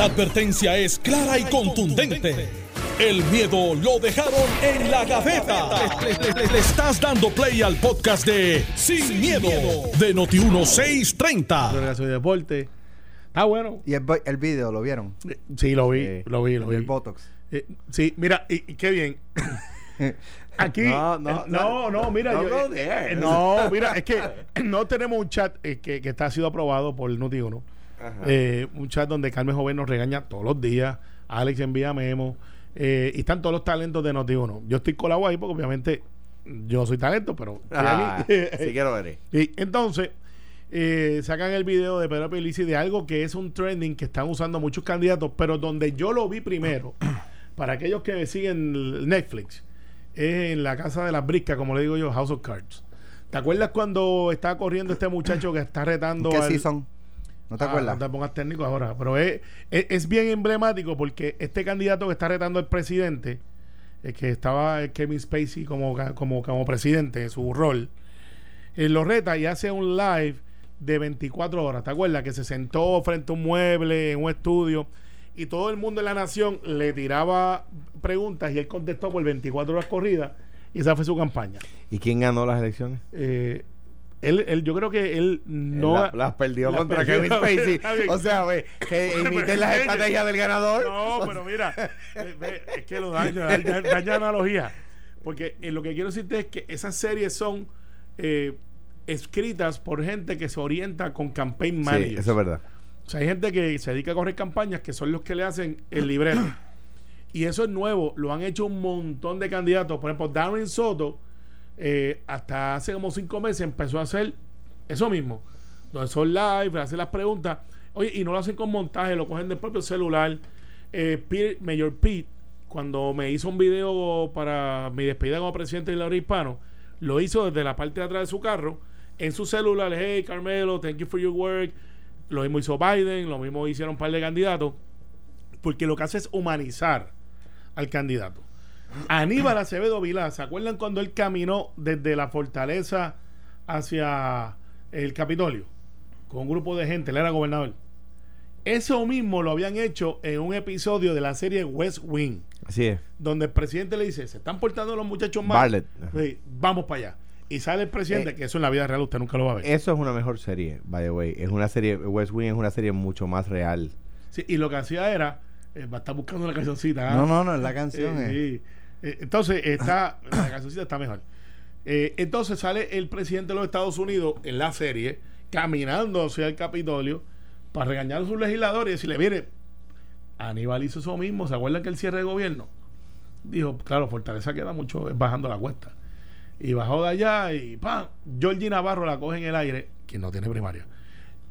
La advertencia es clara y contundente. El miedo lo dejaron en la gaveta. Le, le- le estás dando play al podcast de Sin, miedo, de Noti1630. Progreso y deporte. Está bueno. Y el, vi- el video, ¿lo vieron? Eh, Sí, lo vi, Sí. lo vi, lo El vi. del Botox. Eh, sí, mira, y, y qué bien. Aquí, No, no, eh, no, no, mira, no yo- eh, eh, mira, es que no tenemos un chat eh, que, que está sido aprobado por Noti1. Eh, un chat donde Carmen Joven nos regaña todos los días, Alex envía memos, eh, y están todos los talentos de Noti1. Yo estoy colado ahí porque obviamente yo soy talento, pero Ah, sí quiero ver. Y entonces, eh, sacan el video de Pedro Pelici de algo que es un trending que están usando muchos candidatos, pero donde yo lo vi primero, para aquellos que siguen Netflix, es en la casa de las briscas, como le digo yo, House of Cards. ¿Te acuerdas cuando está corriendo este muchacho que está retando ¿Qué al- season? ¿No te Ah, acuerdas? No te pongas técnico ahora, pero es, es, es bien emblemático porque este candidato que está retando al presidente, el que estaba eh, Kevin Spacey como, como, como presidente, su rol, él lo reta y hace un live de 24 horas. ¿Te acuerdas? Que se sentó frente a un mueble en un estudio y todo el mundo en la nación le tiraba preguntas y él contestó por 24 horas corridas y esa fue su campaña. ¿Y quién ganó las elecciones? Eh, él, él- yo creo que él no... La- las perdió contra perdió. Kevin Spacey. O sea, ve, que imiten las estrategias del ganador. No, pero mira, ve- ve, es que lo daña, daña, daña analogía. Porque eh, lo que quiero decirte es que esas series son eh, escritas por gente que se orienta con campaign Sí, managers. eso es verdad. O sea, hay gente que se dedica a correr campañas que son los que le hacen el libreto. y eso es nuevo, lo han hecho un montón de candidatos. Por ejemplo, Darren Soto, eh, hasta hace como cinco meses empezó a hacer eso mismo. Donde son live, hacen las preguntas. Oye, y no lo hacen con montaje, lo cogen del propio celular. Eh, Peter- Mayor Pete, cuando me hizo un video para mi despedida como presidente de la Hispano, lo hizo desde la parte de atrás de su carro, en su celular. Hey, Carmelo, thank you for your work. Lo mismo hizo Biden, lo mismo hicieron un par de candidatos, porque lo que hace es humanizar al candidato. Aníbal Acevedo Vilá, ¿se acuerdan cuando él caminó desde la fortaleza hacia el Capitolio? Con un grupo de gente, él era gobernador. Eso mismo lo habían hecho en un episodio de la serie West Wing, Así es. donde el presidente le dice, se están portando los muchachos mal. Sí, vamos para allá. Y sale el presidente, Eh, que eso en la vida real usted nunca lo va a ver. Eso es una mejor serie, by the way. Es una serie, West Wing es una serie mucho más real. Sí, y lo que hacía era, eh, va a estar buscando la cancioncita. ¿ah? No, no, no, es la canción. Eh, eh. sí. Eh, entonces, está, la cancioncita está mejor. Eh, entonces sale el presidente de los Estados Unidos en la serie, caminando hacia el Capitolio, para regañar a sus legisladores y decirle, mire, Aníbal hizo eso mismo, ¿se acuerdan que el cierre de gobierno? Dijo, claro, Fortaleza queda mucho bajando la cuesta. Y bajó de allá y ¡pam! Georgie Navarro la coge en el aire, quien no tiene primaria.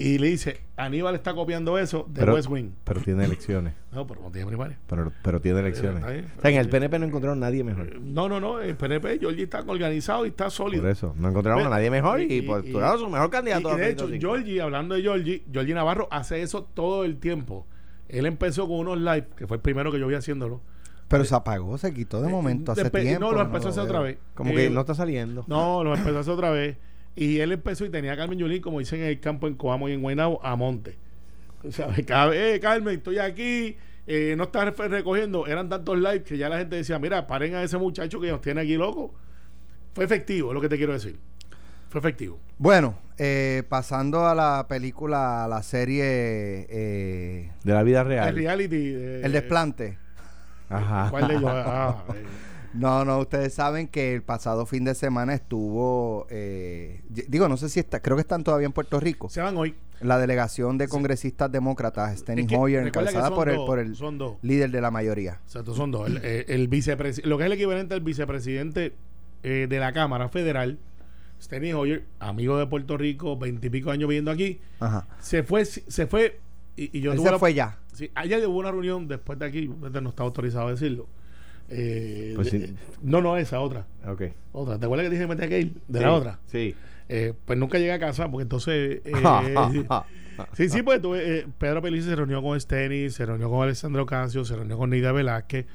Y le dice, Aníbal está copiando eso de Pero, West Wing. pero tiene elecciones. No, pero no tiene primaria. Pero, pero tiene elecciones. Bien. O sea, en el PNP no encontraron nadie mejor. No, no, no, el PNP, Georgie está organizado y está sólido. Por eso, no encontraron a nadie mejor y, y- postularon y- su mejor candidato. y de hecho, 2025. Georgie, hablando de Georgie, Georgie Navarro hace eso todo el tiempo. Él empezó con unos live, que fue el primero que yo vi haciéndolo. Pero se apagó, se quitó de momento hace tiempo. No, lo empezó a hacer otra vez. Como Eh, que no está saliendo. No, lo empezó a hacer otra vez. Y él empezó y tenía a Carmen Yulín, como dicen en el campo en Coamo y en Guaynabo, a monte. O sea, cada vez, eh, Carmen, estoy aquí, eh, no está re- recogiendo. Eran tantos lives que ya la gente decía, mira, paren a ese muchacho que nos tiene aquí loco. Fue efectivo, es lo que te quiero decir. Fue efectivo. Bueno, eh, pasando a la película, a la serie eh, De la vida El real. reality. de- El desplante. Ajá. ¿Cuál de ellos? Ah, eh. No, no, ustedes saben que el pasado fin de semana estuvo, eh, digo, no sé si está, creo que están todavía en Puerto Rico, Se van hoy. la delegación de congresistas demócratas, Steny Es que Hoyer, encabezada por el, dos, por el líder de la mayoría. Exacto, son dos. El, el- el lo que es el equivalente al vicepresidente eh, de la Cámara Federal, Steny Hoyer, amigo de Puerto Rico, veintipico años viviendo aquí, Ajá. se fue, se fue, y, y yo Él tuve se la- fue ya. Sí, ayer hubo una reunión después de aquí, no está autorizado a decirlo. Eh, Pues de- sí. no, no, esa otra. Ok. Otra. ¿Te acuerdas que dije que me tenía que ir? De Sí, la otra. Sí. Eh, pues nunca llegué a casa porque entonces. eh, sí, sí, pues tuve, eh, Pedro Pelici se reunió con Steny, se reunió con Alessandro Casio, se reunió con Nidia Velázquez.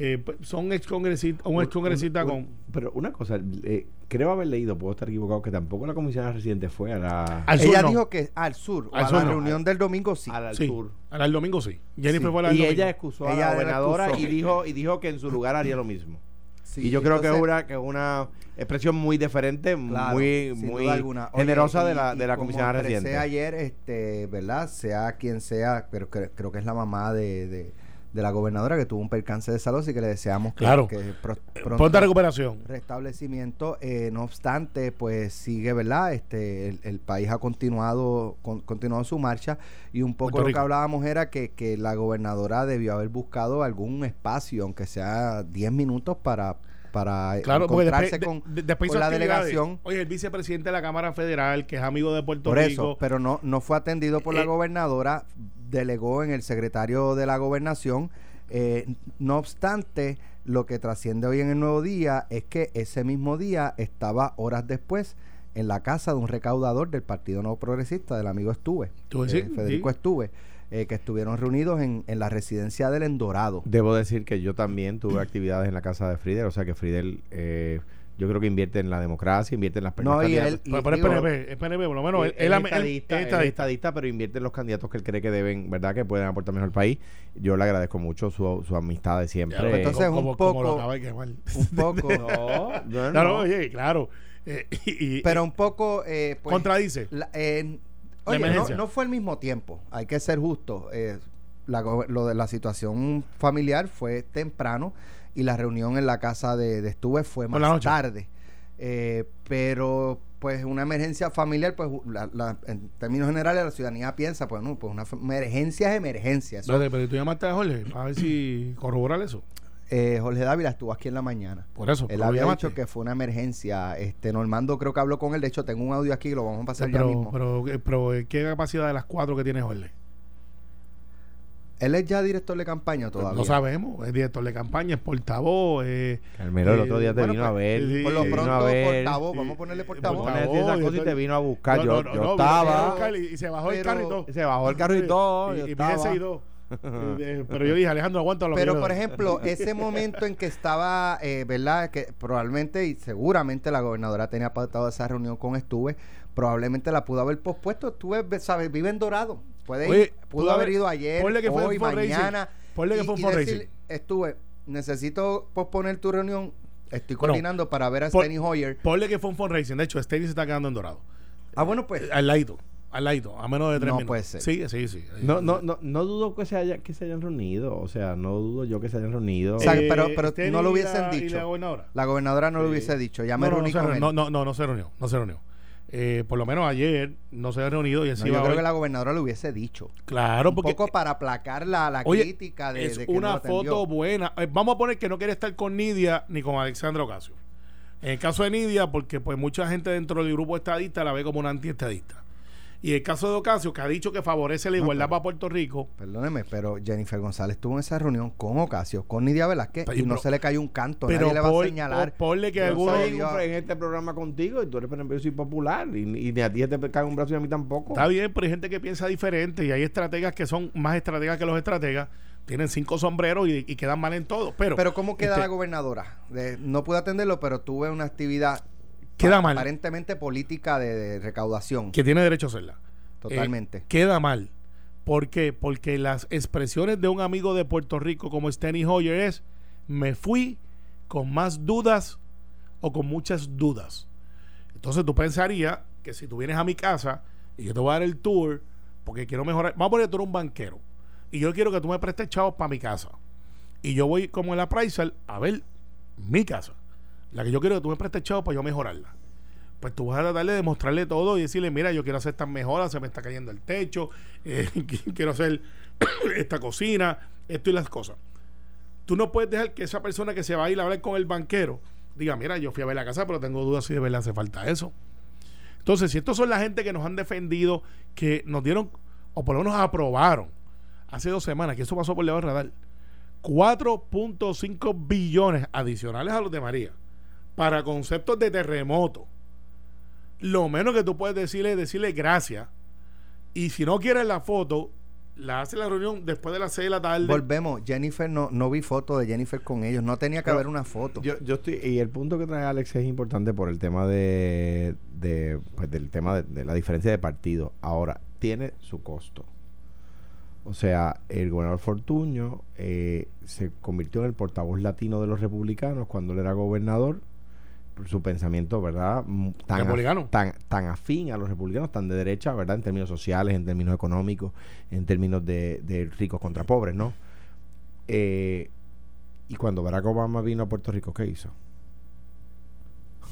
Eh, son ex congresistas, un ex congresista Un- con. Pero una cosa, eh, creo haber leído, puedo estar equivocado, que tampoco la comisionada residente fue a la... Al sur Ella no. dijo que al sur, Al a sur la no. reunión del domingo sí. a la- al Sí, sur. el domingo sí. Jennifer Sí. fue la Y domingo. ella excusó a Ella la la gobernadora y dijo, y dijo que en su lugar haría lo mismo. Sí, y yo creo que es una, que es una expresión muy diferente, Claro, muy, muy duda alguna. Oye, generosa de la, de la comisionada reciente. ayer, este, ¿verdad? Sea quien sea, pero cre- creo que es la mamá de, de, de la gobernadora que tuvo un percance de salud y que le deseamos que, Claro. que pro- pronto Pronta recuperación. restablecimiento. Eh, no obstante, pues sigue, ¿verdad? Este, el, el país ha continuado, con- continuado su marcha y un poco lo que hablábamos era que, que la gobernadora debió haber buscado algún espacio, aunque sea 10 minutos para para Claro, encontrarse después, con, de- después con la delegación. Oye, el vicepresidente de la Cámara Federal, que es amigo de Puerto Por Rico. eso, pero no, no fue atendido por la Eh, gobernadora, delegó en el secretario de la gobernación. Eh, no obstante, lo que trasciende hoy en el nuevo día es que ese mismo día estaba horas después en la casa de un recaudador del Partido Nuevo Progresista, del amigo Estuve, Tú eh, sí, Federico sí. Estuve, eh, que estuvieron reunidos en, en la residencia del Endorado. Debo decir que yo también tuve actividades en la casa de Friedel, o sea que Friedel eh, yo creo que invierte en la democracia, invierte en las personas. No, y él, y Pero, digo, PNP, PNP, por lo menos. él, él, él- es él- estadista, él- él es estadista. estadista, pero invierte en los candidatos que él cree que deben, ¿verdad? Que pueden aportar mejor al país. Yo le agradezco mucho su, su amistad de siempre. Ya, Entonces, como, un como lo poco- acaba de quemar. un poco, no, yo Claro, no. oye, claro. Eh, y, y- pero un poco, eh, pues, contradice. La- La oye, no, no fue al mismo tiempo, hay que ser justo. eh, la lo de la situación familiar fue temprano y la reunión en la casa de, de Estuve fue más la tarde. Eh, pero pues una emergencia familiar, pues la- la- en términos generales la ciudadanía piensa, pues no, pues una emergencia es emergencia. Eso, pero tú llamaste a Jorge para ver si corroborar eso. eh, Jorge Dávila estuvo aquí en la mañana. Por eso. Él ¿lo había llamaste? dicho que fue una emergencia. Este Normando creo que habló con él. De hecho, tengo un audio aquí, lo vamos a pasar ya pero, mismo. pero, eh, pero, eh, ¿qué capacidad de las cuatro que tiene Jorge? Él es ya director de campaña todavía. No sabemos. Es director de campaña, es portavoz. Eh, Carmelo, el otro día te Bueno, vino a pues, ver. sí, Por lo pronto, ver. portavoz, vamos a ponerle eh, portavoz. Portavoz, esas y cosas y todo- te vino a buscar. no, yo no, no, yo no, estaba. y, y se bajó el Pero- carrito. Se bajó el carro y todo. Y, yo y estaba. pide 6-2. Eh, pero yo dije, Alejandro, aguanta lo Pero, por ejemplo, ese momento en que estaba, eh, ¿verdad? Que probablemente y seguramente la gobernadora tenía pautado esa reunión con Estuve, probablemente la pudo haber pospuesto. Estuve, ¿sabes? Vive en Dorado. Puede ir, pudo pudo haber haber- ido ayer, ponle que hoy, mañana. Ponle que y- fue un y fundraising. decir, Estuve, necesito posponer tu reunión. Estoy Bueno, coordinando para ver a por- Steny Hoyer. Ponle que fue un fundraising. De hecho, Steny se está quedando en dorado. Ah, bueno, pues. Eh, Al ladito. Al ladito. A menos de tres No minutos. puede ser. Sí, sí, sí. No, no, no, no dudo que se, haya, que se hayan reunido. O sea, no dudo yo que se hayan reunido. O sea, Eh, pero- pero no lo hubiesen la- dicho. la gobernadora. La gobernadora no lo hubiese dicho. Ya me no, reuní no, con él. no, no, no, no se reunió. No se reunió. Eh, por lo menos ayer no se ha reunido y él No, yo creo hoy. que la gobernadora lo hubiese dicho. Claro, un porque poco para aplacar la, la Oye, crítica de, es de que no una foto buena. Eh, vamos a poner que no quiere estar con Nidia ni con Alexandra Ocasio. En el caso de Nidia, porque pues mucha gente dentro del grupo estadista la ve como una antiestadista. Y el caso de Ocasio, que ha dicho que favorece la No, igualdad pero- para Puerto Rico, Perdóneme, pero Jennifer González estuvo en esa reunión con Ocasio, con Nidia Velázquez, Pero- y no pero- se le cayó un canto. pero Nadie le va por- a señalar. por- ponle que Yo alguno- en, este programa contigo y tú eres, por ejemplo, yo soy popular y, y ni a ti te cae un brazo y a mí tampoco. está bien, pero hay gente que piensa diferente y hay estrategas que son más estrategas que los estrategas. Tienen cinco sombreros y, y quedan mal en todo. Pero, Pero ¿cómo queda este, la gobernadora? De- no pude atenderlo, pero tuve una actividad Queda mal. aparentemente política de, de recaudación. que tiene derecho a hacerla. Totalmente. Eh, queda mal. ¿Por qué? Porque las expresiones de un amigo de Puerto Rico como Steny Hoyer es me fui con más dudas o con muchas dudas. Entonces tú pensarías que si tú vienes a mi casa y yo te voy a dar el tour porque quiero mejorar, vamos a poner tú eres un banquero y yo quiero que tú me prestes chavos para mi casa. Y yo voy como en la Pricer a ver mi casa. La que yo quiero que tú me prestes chavos para yo mejorarla pues tú vas a tratar de demostrarle todo y decirle, mira, yo quiero hacer estas mejoras, se me está cayendo el techo, eh, quiero hacer esta cocina, esto y las cosas. Tú no puedes dejar que esa persona que se va a ir a hablar con el banquero diga, mira, yo fui a ver la casa, pero tengo dudas si de verdad hace falta eso. Entonces, si estos son la gente que nos han defendido, que nos dieron, o por lo menos aprobaron, hace dos semanas, que eso pasó por debajo del radar, 4.5 billones adicionales a los de María para conceptos de terremoto lo menos que tú puedes decirle es decirle gracias. Y si no quieres la foto, la hace la reunión después de las 6 de la tarde. Volvemos, Jennifer, no, no vi foto de Jennifer con ellos, no tenía que Pero haber una foto. Yo, yo estoy, y el punto que trae Alex es importante por el tema de, de pues, del tema de, de la diferencia de partido. Ahora, tiene su costo. O sea, el gobernador Fortuño eh, se convirtió en el portavoz latino de los republicanos cuando él era gobernador. Su pensamiento, ¿verdad? Mm, Tan, tan, tan afín a los republicanos, tan de derecha, ¿verdad? En términos sociales, en términos económicos, en términos de, de ricos contra pobres, ¿no? Eh, y cuando Barack Obama vino a Puerto Rico, ¿qué hizo?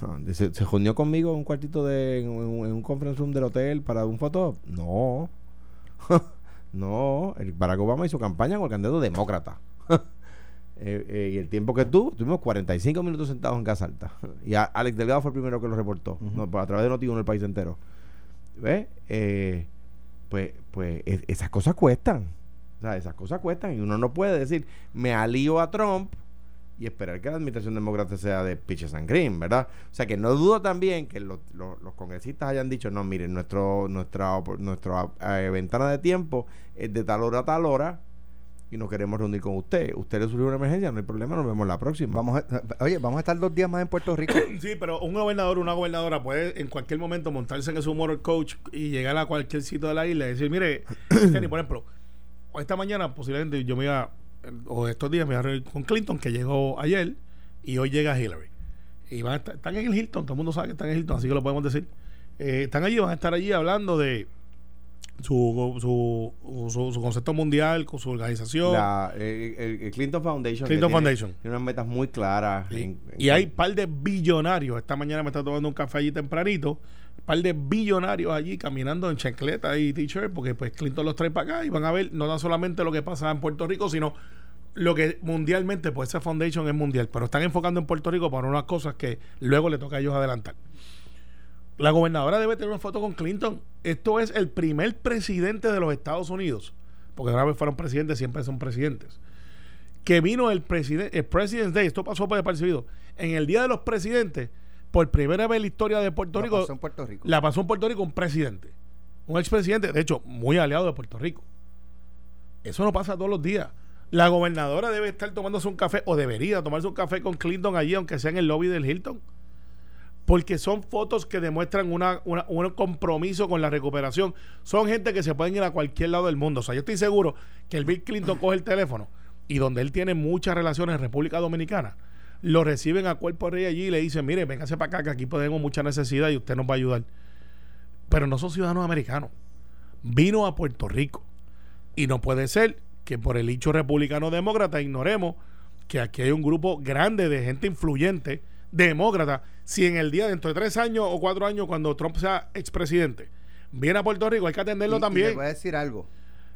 Ah, Se, se reunió conmigo en un cuartito de. en, un- en un conference room del hotel para un foto. No. no. El Barack Obama hizo campaña con el candidato demócrata. Eh, eh, y el tiempo que tuvo, tuvimos 45 minutos sentados en Casa Alta. Y a- Alex Delgado fue el primero que lo reportó. No, pues, a través de Noti en el país entero. ¿Ves? Eh, pues, pues es- esas cosas cuestan. O sea, esas cosas cuestan. Y uno no puede decir, me alío a Trump y esperar que la administración demócrata sea de pitches and cream, ¿verdad? O sea que no dudo también que los, los- los congresistas hayan dicho, no, miren, nuestro, nuestra, nuestra ventana de tiempo es de tal hora a tal hora y nos queremos reunir con usted. Usted le surgió una emergencia, no hay problema, nos vemos la próxima. Vamos a- oye, vamos a estar dos días más en Puerto Rico. Sí, pero un gobernador o una gobernadora puede en cualquier momento montarse en su motor coach y llegar a cualquier sitio de la isla y decir, mire, Kenny, por ejemplo, esta mañana posiblemente yo me iba, o estos días me iba a reunir con Clinton, que llegó ayer, y hoy llega Hillary. Y van a estar- están en el Hilton, todo el mundo sabe que están en el Hilton, así que lo podemos decir. Eh, están allí, van a estar allí hablando de su, su, su, su concepto mundial, con su organización. La, eh, el, el Clinton Foundation. Clinton tiene- Foundation. Tiene unas metas muy claras. En- en y hay par de billonarios. Esta mañana me está tomando un café allí tempranito. par de billonarios allí caminando en chancleta y t-shirt, porque pues Clinton los trae para acá y van a ver no tan solamente lo que pasa en Puerto Rico, sino lo que mundialmente, pues esa foundation es mundial, pero están enfocando en Puerto Rico para unas cosas que luego le toca a ellos adelantar. La gobernadora debe tener una foto con Clinton. Esto es el primer presidente de los Estados Unidos, porque una vez fueron presidentes, siempre son presidentes. Que vino el presidente, el President's Day, esto pasó por desapercibido. En el Día de los Presidentes, por primera vez en la historia de Puerto Rico, pasó en Puerto Rico. la pasó en Puerto Rico un presidente, un expresidente, de hecho, muy aliado de Puerto Rico. Eso no pasa todos los días. La gobernadora debe estar tomándose un café, o debería tomarse un café con Clinton allí, aunque sea en el lobby del Hilton. Porque son fotos que demuestran una, un compromiso con la recuperación. Son gente que se pueden ir a cualquier lado del mundo. O sea, yo estoy seguro que el Bill Clinton coge el teléfono y donde él tiene muchas relaciones en República Dominicana, lo reciben a cuerpo rey allí y le dicen, mire, véngase para acá que aquí tenemos mucha necesidad y usted nos va a ayudar. Pero no son ciudadanos americanos. Vino a Puerto Rico. Y no puede ser que por el hecho republicano demócrata ignoremos que aquí hay un grupo grande de gente influyente, demócrata. Si en el día, dentro de tres años o cuatro años, cuando Trump sea expresidente, viene a Puerto Rico, hay que atenderlo Y- y también. le voy a decir algo.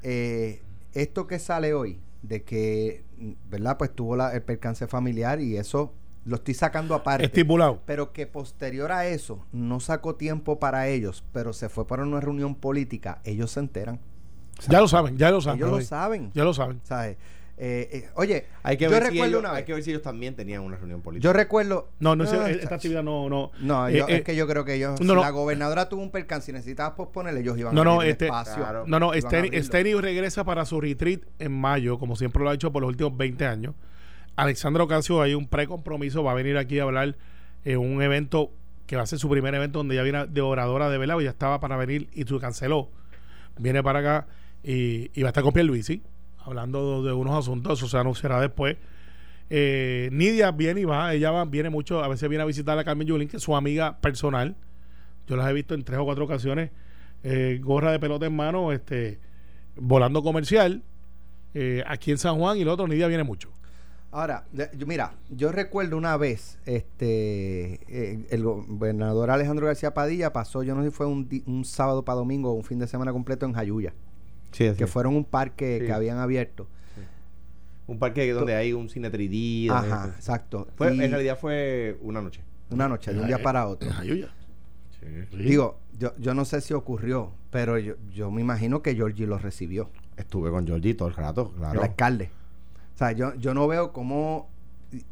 Eh, esto que sale hoy, de que, ¿verdad? Pues tuvo la- el percance familiar y eso lo estoy sacando aparte. Estipulado. Pero que posterior a eso no sacó tiempo para ellos, pero se fue para una reunión política, ellos se enteran. Ya lo saben, ya lo saben. ellos lo saben. Ya lo saben. ¿sabes? Eh, eh, oye, Hay que, yo ver si ellos, una hay vez. que ver si ellos también tenían una reunión política. Yo recuerdo. No, no, Ah, esta actividad no, no. No, Eh, yo- eh, es que yo creo que ellos, no, si no. la gobernadora tuvo un percance y necesitaba posponer, ellos iban No, a no, este- espacio. Claro. No, no. Steny regresa para su retreat en mayo, como siempre lo ha hecho por los últimos 20 años. Alexandra Ocasio, hay un precompromiso, va a venir aquí a hablar en un evento que va a ser su primer evento donde ya viene de oradora de velado, ya estaba para venir y se canceló. Viene para acá y, y va a estar con Pierluisi, hablando de unos asuntos, eso se anunciará después. Eh, Nidia viene y va, ella va, viene mucho, a veces viene a visitar a Carmen Yulín, que es su amiga personal. Yo las he visto en tres o cuatro ocasiones, eh, gorra de pelota en mano, este, volando comercial, eh, aquí en San Juan y el otro Nidia viene mucho. Ahora, mira, yo recuerdo una vez, este, el gobernador Alejandro García Padilla pasó, yo no sé si fue un, un sábado para domingo o un fin de semana completo en Jayuya, Sí, que es. fueron un parque Sí. que habían abierto. Un parque donde hay un cine 3D. donde- Ajá, exacto. Fue, Y en realidad fue una noche. una noche, de un día para otro. En Jayuya. Sí. Digo, yo, yo no sé si ocurrió, pero yo, yo me imagino que Georgie lo recibió, Estuve con Georgie todo el rato, claro. el alcalde. O sea, yo, yo no veo cómo,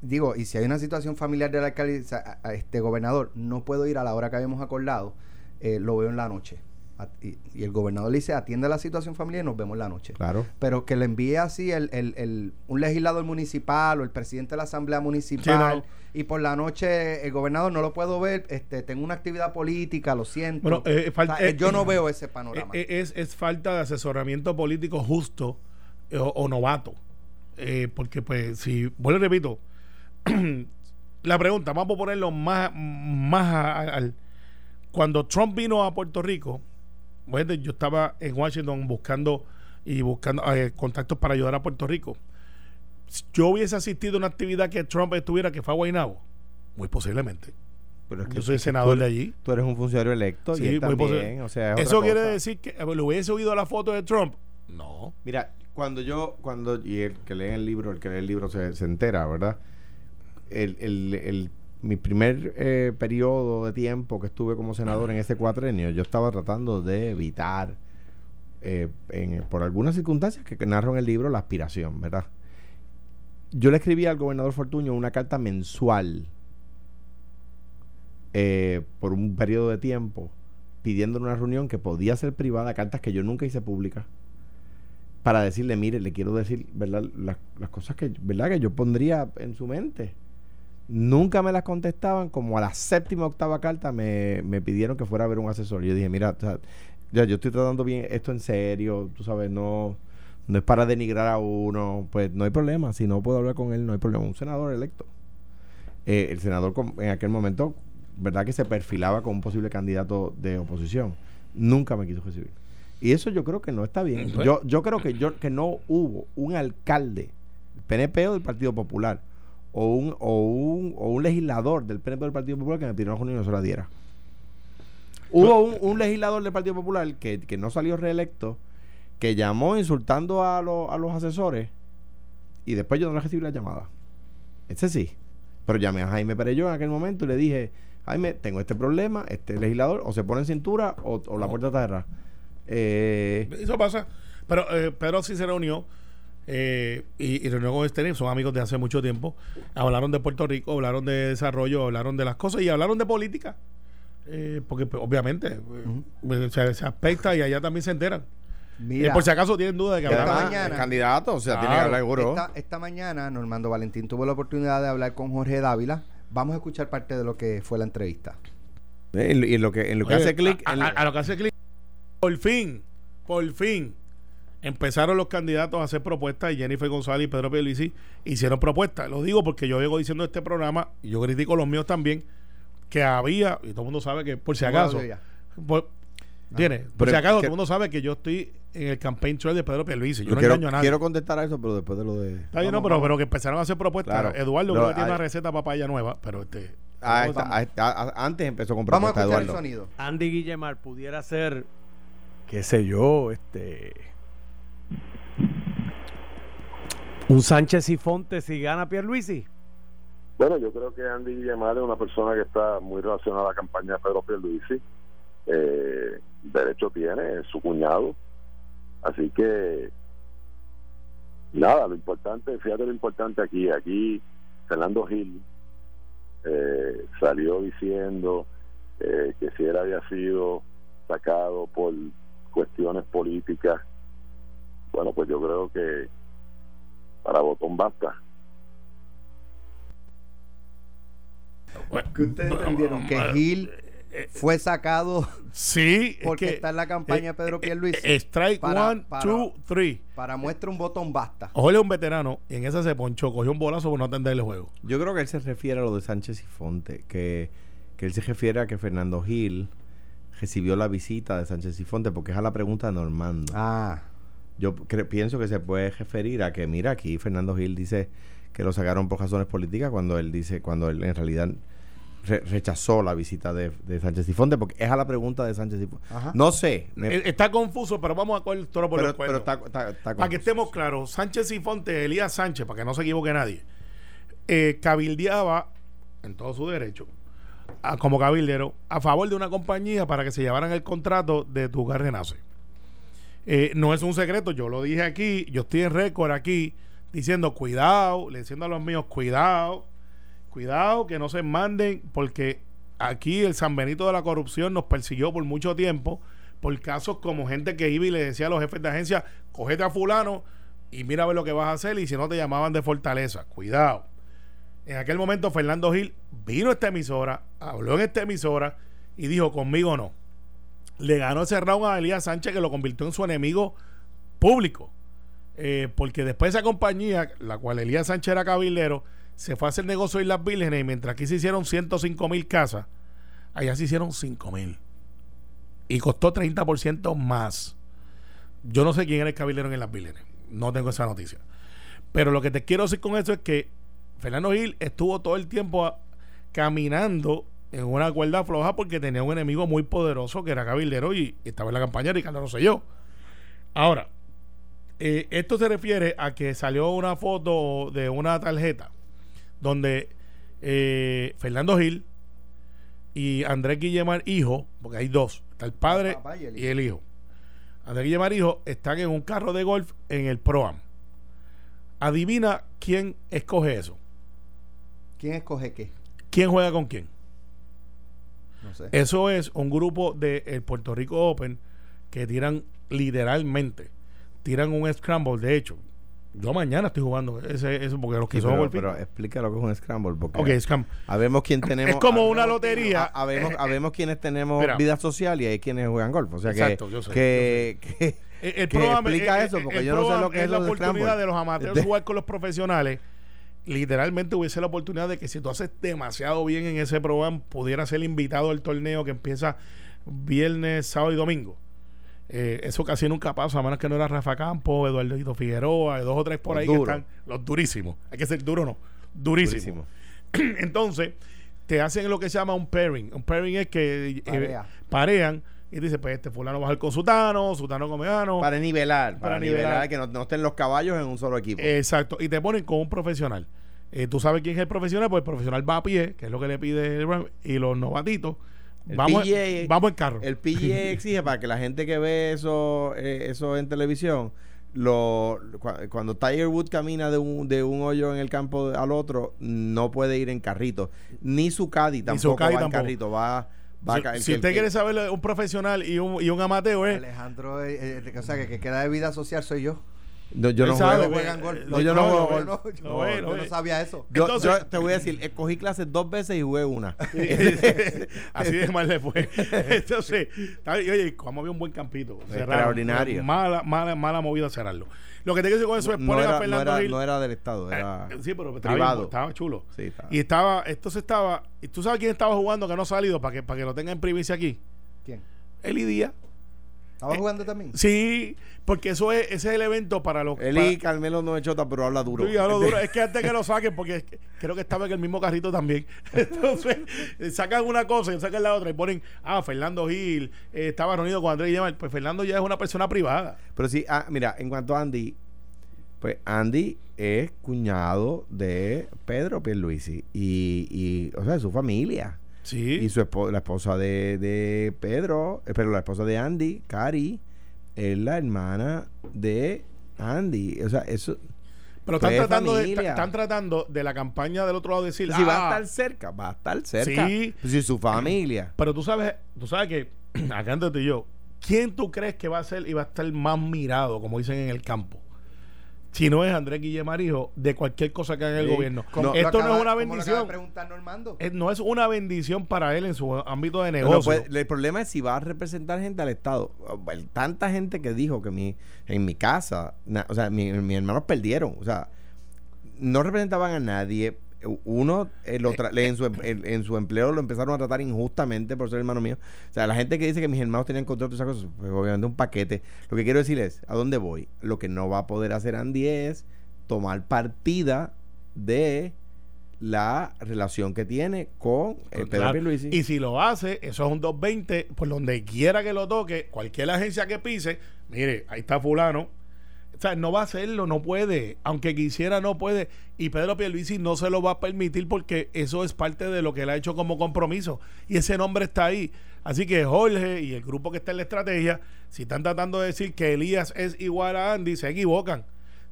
digo, y si hay una situación familiar del alcalde, o sea, a- a este gobernador, no puedo ir a la hora que habíamos acordado, eh, lo veo en la noche. A- y, y el gobernador le dice, atiende la situación familiar y nos vemos la noche. Claro. Pero que le envíe así el, el- el- un legislador municipal o el presidente de la asamblea municipal Sí, y por la noche el gobernador no lo puedo ver, este tengo una actividad política, lo siento. Bueno, eh, fal- O sea, eh, yo no eh, veo ese panorama. Eh, eh, Es, es falta de asesoramiento político justo eh, o, o novato. Eh, porque, pues, si, vuelvo y repito, la pregunta, vamos a ponerlo más, más a- a- al. Cuando Trump vino a Puerto Rico, bueno, yo estaba en Washington buscando y buscando eh, contactos para ayudar a Puerto Rico. Si Yo hubiese asistido a una actividad que Trump estuviera, que fue a Guaynabo, muy posiblemente. Pero es que Yo soy senador tú- de allí. Tú eres un funcionario electo Sí, y él muy posible. también. O sea, es ¿Eso quiere cosa. decir que eh, le hubiese oído la foto de Trump? No. Mira, cuando yo, cuando, y el que lee el libro, el que lee el libro se, se entera, ¿verdad? El, el, el- mi primer eh, periodo de tiempo que estuve como senador en ese cuatrenio, yo estaba tratando de evitar, eh, en- por algunas circunstancias que narro en el libro, la aspiración, ¿verdad? Yo le escribí al gobernador Fortuño una carta mensual eh, por un periodo de tiempo pidiendo una reunión que podía ser privada, cartas que yo nunca hice públicas, para decirle, mire, le quiero decir, ¿verdad? Las, las cosas que, ¿verdad? que yo pondría en su mente. Nunca me las contestaban, como a la séptima octava carta me, me pidieron que fuera a ver un asesor. Yo dije, mira, o sea, ya yo estoy tratando bien esto en serio, tú sabes, no, no es para denigrar a uno, pues no hay problema, si no puedo hablar con él, no hay problema, un senador electo. Eh, el senador en aquel momento, ¿verdad? Que se perfilaba como un posible candidato de oposición. Nunca me quiso recibir. Y eso yo creo que no está bien. Yo, yo creo que yo que no hubo un alcalde, PNP o del Partido Popular, o un, o un, o un legislador del PNP del Partido Popular que me pidió una reunión y no se la diera. Hubo un, un legislador del Partido Popular que, que no salió reelecto, que llamó insultando a, los- a los asesores y después yo no recibí la llamada. Ese sí. Pero llamé a Jaime Perelló en aquel momento y le dije, Jaime, tengo este problema, este legislador o se pone en cintura o, o la puerta está cerrada. Eh, Eso pasa. Pero eh, Pedro sí se reunió eh, y, y reunió con Esther, son amigos de hace mucho tiempo. Hablaron de Puerto Rico, hablaron de desarrollo, hablaron de las cosas y hablaron de política. Eh, porque pues, obviamente eh, se, se aspecta y allá también se enteran. Mira, Eh, por si acaso tienen duda de que el candidato, o sea, tiene que Claro. hablar seguro. esta, esta mañana Normando Valentín tuvo la oportunidad de hablar con Jorge Dávila. Vamos a escuchar parte de lo que fue la entrevista. Eh, y en lo que, en lo que Oye, hace clic. a, en- a- a lo que hace clic. Por fin, por fin, empezaron los candidatos a hacer propuestas y Jennifer González y Pedro Pierluisi hicieron propuestas. Lo digo porque yo vengo diciendo en este programa, y yo critico los míos también, que había, y todo el mundo sabe que por si acaso, por, tiene, por Pero si acaso que- todo el mundo sabe que yo estoy en el campaign trail de Pedro Pierluisi. Yo no quiero, engaño a nadie. quiero contestar a eso, pero después de lo de. Está bien, no, pero, pero que empezaron a hacer propuestas. Claro. Eduardo No, creo que tiene una receta papaya nueva, pero este... Ah, esta- ah, esta- ah, antes empezó con Vamos a escuchar el sonido. Andy Guillemar pudiera ser, qué sé yo, este. Un Sánchez y Fonte si gana Pierluisi. Bueno, yo creo que Andy Guillemar es una persona que está muy relacionada a la campaña de Pedro Pierluisi. Eh, derecho tiene, es su cuñado. Así que, nada, lo importante, fíjate lo importante aquí. Aquí, Fernando Gil eh, salió diciendo eh, que si él había sido sacado por cuestiones políticas, bueno, pues yo creo que para botón basta. ¿Qué ustedes entendieron? Que eh, Gil fue sacado Sí, es porque que- está en la campaña eh, de Pedro eh, Pierluisi. eh, strike Para- one, para- two, three. Para muestra un botón basta. Es un veterano y en esa se ponchó, cogió un bolazo por no atender el juego. Yo creo que él se refiere a lo de Sánchez y Fonte, que, que él se refiere a que Fernando Gil recibió la visita de Sánchez y Fonte, porque es a la pregunta de Normando. Ah, Yo pienso que se puede referir a que, mira, aquí Fernando Gil dice que lo sacaron por razones políticas cuando él dice, cuando él en realidad re- rechazó la visita de, de Sánchez y Fonte, porque es a la pregunta de Sánchez y Fonte. Ajá. No sé, me- Eh, Está confuso, pero vamos a coger el toro por pero, los cuernos. pero está, está- está Para que estemos claros, Sánchez y Fonte, Elías Sánchez, para que no se equivoque nadie, eh, cabildeaba en todo su derecho, a- como cabildero, a favor de una compañía para que se llevaran el contrato de Tu Renace. Eh, no es un secreto, yo lo dije aquí, yo estoy en récord aquí diciendo cuidado, le diciendo a los míos cuidado, cuidado que no se manden porque aquí el San Benito de la corrupción nos persiguió por mucho tiempo por casos como gente que iba y le decía a los jefes de agencia, cogete a fulano y mira a ver lo que vas a hacer y si no te llamaban de fortaleza. Cuidado. En aquel momento Fernando Gil vino a esta emisora, habló en esta emisora y dijo, conmigo no. Le ganó ese round a Elías Sánchez que lo convirtió en su enemigo público. Eh, porque después esa compañía, la cual Elías Sánchez era cabildero, se fue a hacer negocio en las vírgenes y mientras aquí se hicieron 105 mil casas, allá se hicieron 5 mil. Y costó 30% más. Yo no sé quién era el cabildero en las vírgenes. No tengo esa noticia. Pero lo que te quiero decir con eso es que Fernando Gil estuvo todo el tiempo caminando en una cuerda floja porque tenía un enemigo muy poderoso que era cabildero y, estaba en la campaña Ricardo Rosselló. Ahora, eh, esto se refiere a que salió una foto de una tarjeta donde eh, Fernando Gil y Andrés Guillemar hijo, porque hay dos, está el padre y el hijo. Andrés Guillemar hijo están en un carro de golf en el Proam. Adivina quién escoge eso. ¿Quién escoge qué? ¿Quién juega con quién? No sé. Eso es un grupo de el Puerto Rico Open que tiran literalmente, tiran un scramble. De hecho, yo mañana estoy jugando ese, eso porque los que Sí, son pero, pero explica lo que es un scramble. Porque Ok, scram- habemos quién tenemos. Es como habemos una lotería. ha- Habemos, Eh, habemos quienes tenemos mira. vida social y hay quienes juegan golf. O sea que. Exacto, yo sé, que, que- El, el que explica eh, eso, eh, porque yo no sé lo que es la lo del oportunidad scramble. de los amateurs De- jugar con los profesionales. Literalmente hubiese la oportunidad de que si tú haces demasiado bien en ese programa, pudiera ser invitado al torneo que empieza viernes, sábado y domingo. Eh, eso casi nunca pasa, a menos que no era Rafa Campos, Eduardo Figueroa, dos o tres por Los ahí que están, los durísimos. Hay que ser duro, no. Durísimo. Durísimo. Entonces, te hacen lo que se llama un pairing. Un pairing es que eh, Parea. parean y dice, pues este fulano va a jugar con Sutano, Sutano con Megano. Para nivelar, para, Para nivelar, nivelar. que no, no estén los caballos en un solo equipo. Exacto. Y te ponen con un profesional. Eh, tú sabes quién es el profesional, pues el profesional va a pie, que es lo que le pide el y los novatitos. El Vamos, PGA vamos en carro. El PGA exige para que la gente que ve eso, eh, eso en televisión, lo, cua- cuando Tiger Woods camina de un, de un hoyo en el campo al otro, no puede ir en carrito. Ni su caddy tampoco caddy va en carrito, va si usted el quiere saber un profesional y un, y un amateur, eh, Alejandro, eh, eh, o sea, que, que queda de vida social soy yo. No, yo no juego. eh, No, yo no juego yo, no sabía eso. Yo, Entonces- yo te voy a decir, escogí clases dos veces y jugué una. Así de mal le fue. Entonces, oye, como había un buen campito. Extraordinario. Mala, mala, mala movida cerrarlo. Lo que te quiero decir con eso es no, poner a no, Fernando era, Gil. no era del Estado, era Eh, sí, pero estaba, privado. estaba chulo. Sí, estaba. Y estaba, entonces estaba, y tú sabes quién estaba jugando que no ha salido para que, para que lo tenga en primicia aquí. ¿Quién? Eli Díaz. ¿Estaba jugando también? Sí, porque eso es, ese es el evento para los. Él y Carmelo no es chota, pero habla duro. Ya lo duro. Es que antes que lo saquen, porque es que creo que estaba en el mismo carrito también. Entonces, eh, sacan una cosa y sacan la otra y ponen, ah, Fernando Gil eh, estaba reunido con Andrés Guillermo. Pues Fernando ya es una persona privada. Pero sí, ah, mira, en cuanto a Andy, pues Andy es cuñado de Pedro Pierluisi y, y o sea, de su familia. Sí. Y su espo- la esposa de, de Pedro, eh, pero la esposa de Andy, Cari, es la hermana de Andy. O sea, eso. pero están pues, tratando, de, familia. están tratando de la campaña del otro lado decir, si va ah, a estar cerca, va a estar cerca. Sí. Pues si su familia. Pero tú sabes, tú sabes que, acá tú y yo, ¿quién tú crees que va a ser y va a estar más mirado, como dicen en el campo? Si no es Andrés Guillemar hijo de cualquier cosa que haga el Sí. gobierno. No, Esto no es una bendición. preguntar Normando. Eh, No es una bendición para él en su ámbito de No, negocio. pues, el problema es si va a representar gente al Estado. Bueno, Tanta gente que dijo que mi, en mi casa, na- o sea, mi- mis hermanos perdieron. O sea, no representaban a nadie. Uno eh, lo tra- en, su, em- en, en su empleo lo empezaron a tratar injustamente por ser hermano mío. O sea, la gente que dice que mis hermanos tenían control de esas cosas, pues obviamente un paquete. Lo que quiero decir es, ¿a dónde voy? Lo que no va a poder hacer Andy es tomar partida de la relación que tiene con el Pedro Claro. Pierluisi. Y si lo hace, eso es un 220, por donde quiera que lo toque, cualquier agencia que pise, mire, ahí está fulano. O sea, no va a hacerlo, no puede. Aunque quisiera, no puede. Y Pedro Pierluisi no se lo va a permitir porque eso es parte de lo que él ha hecho como compromiso. Y ese nombre está ahí. Así que Jorge y el grupo que está en la estrategia, si están tratando de decir que Elías es igual a Andy, se equivocan.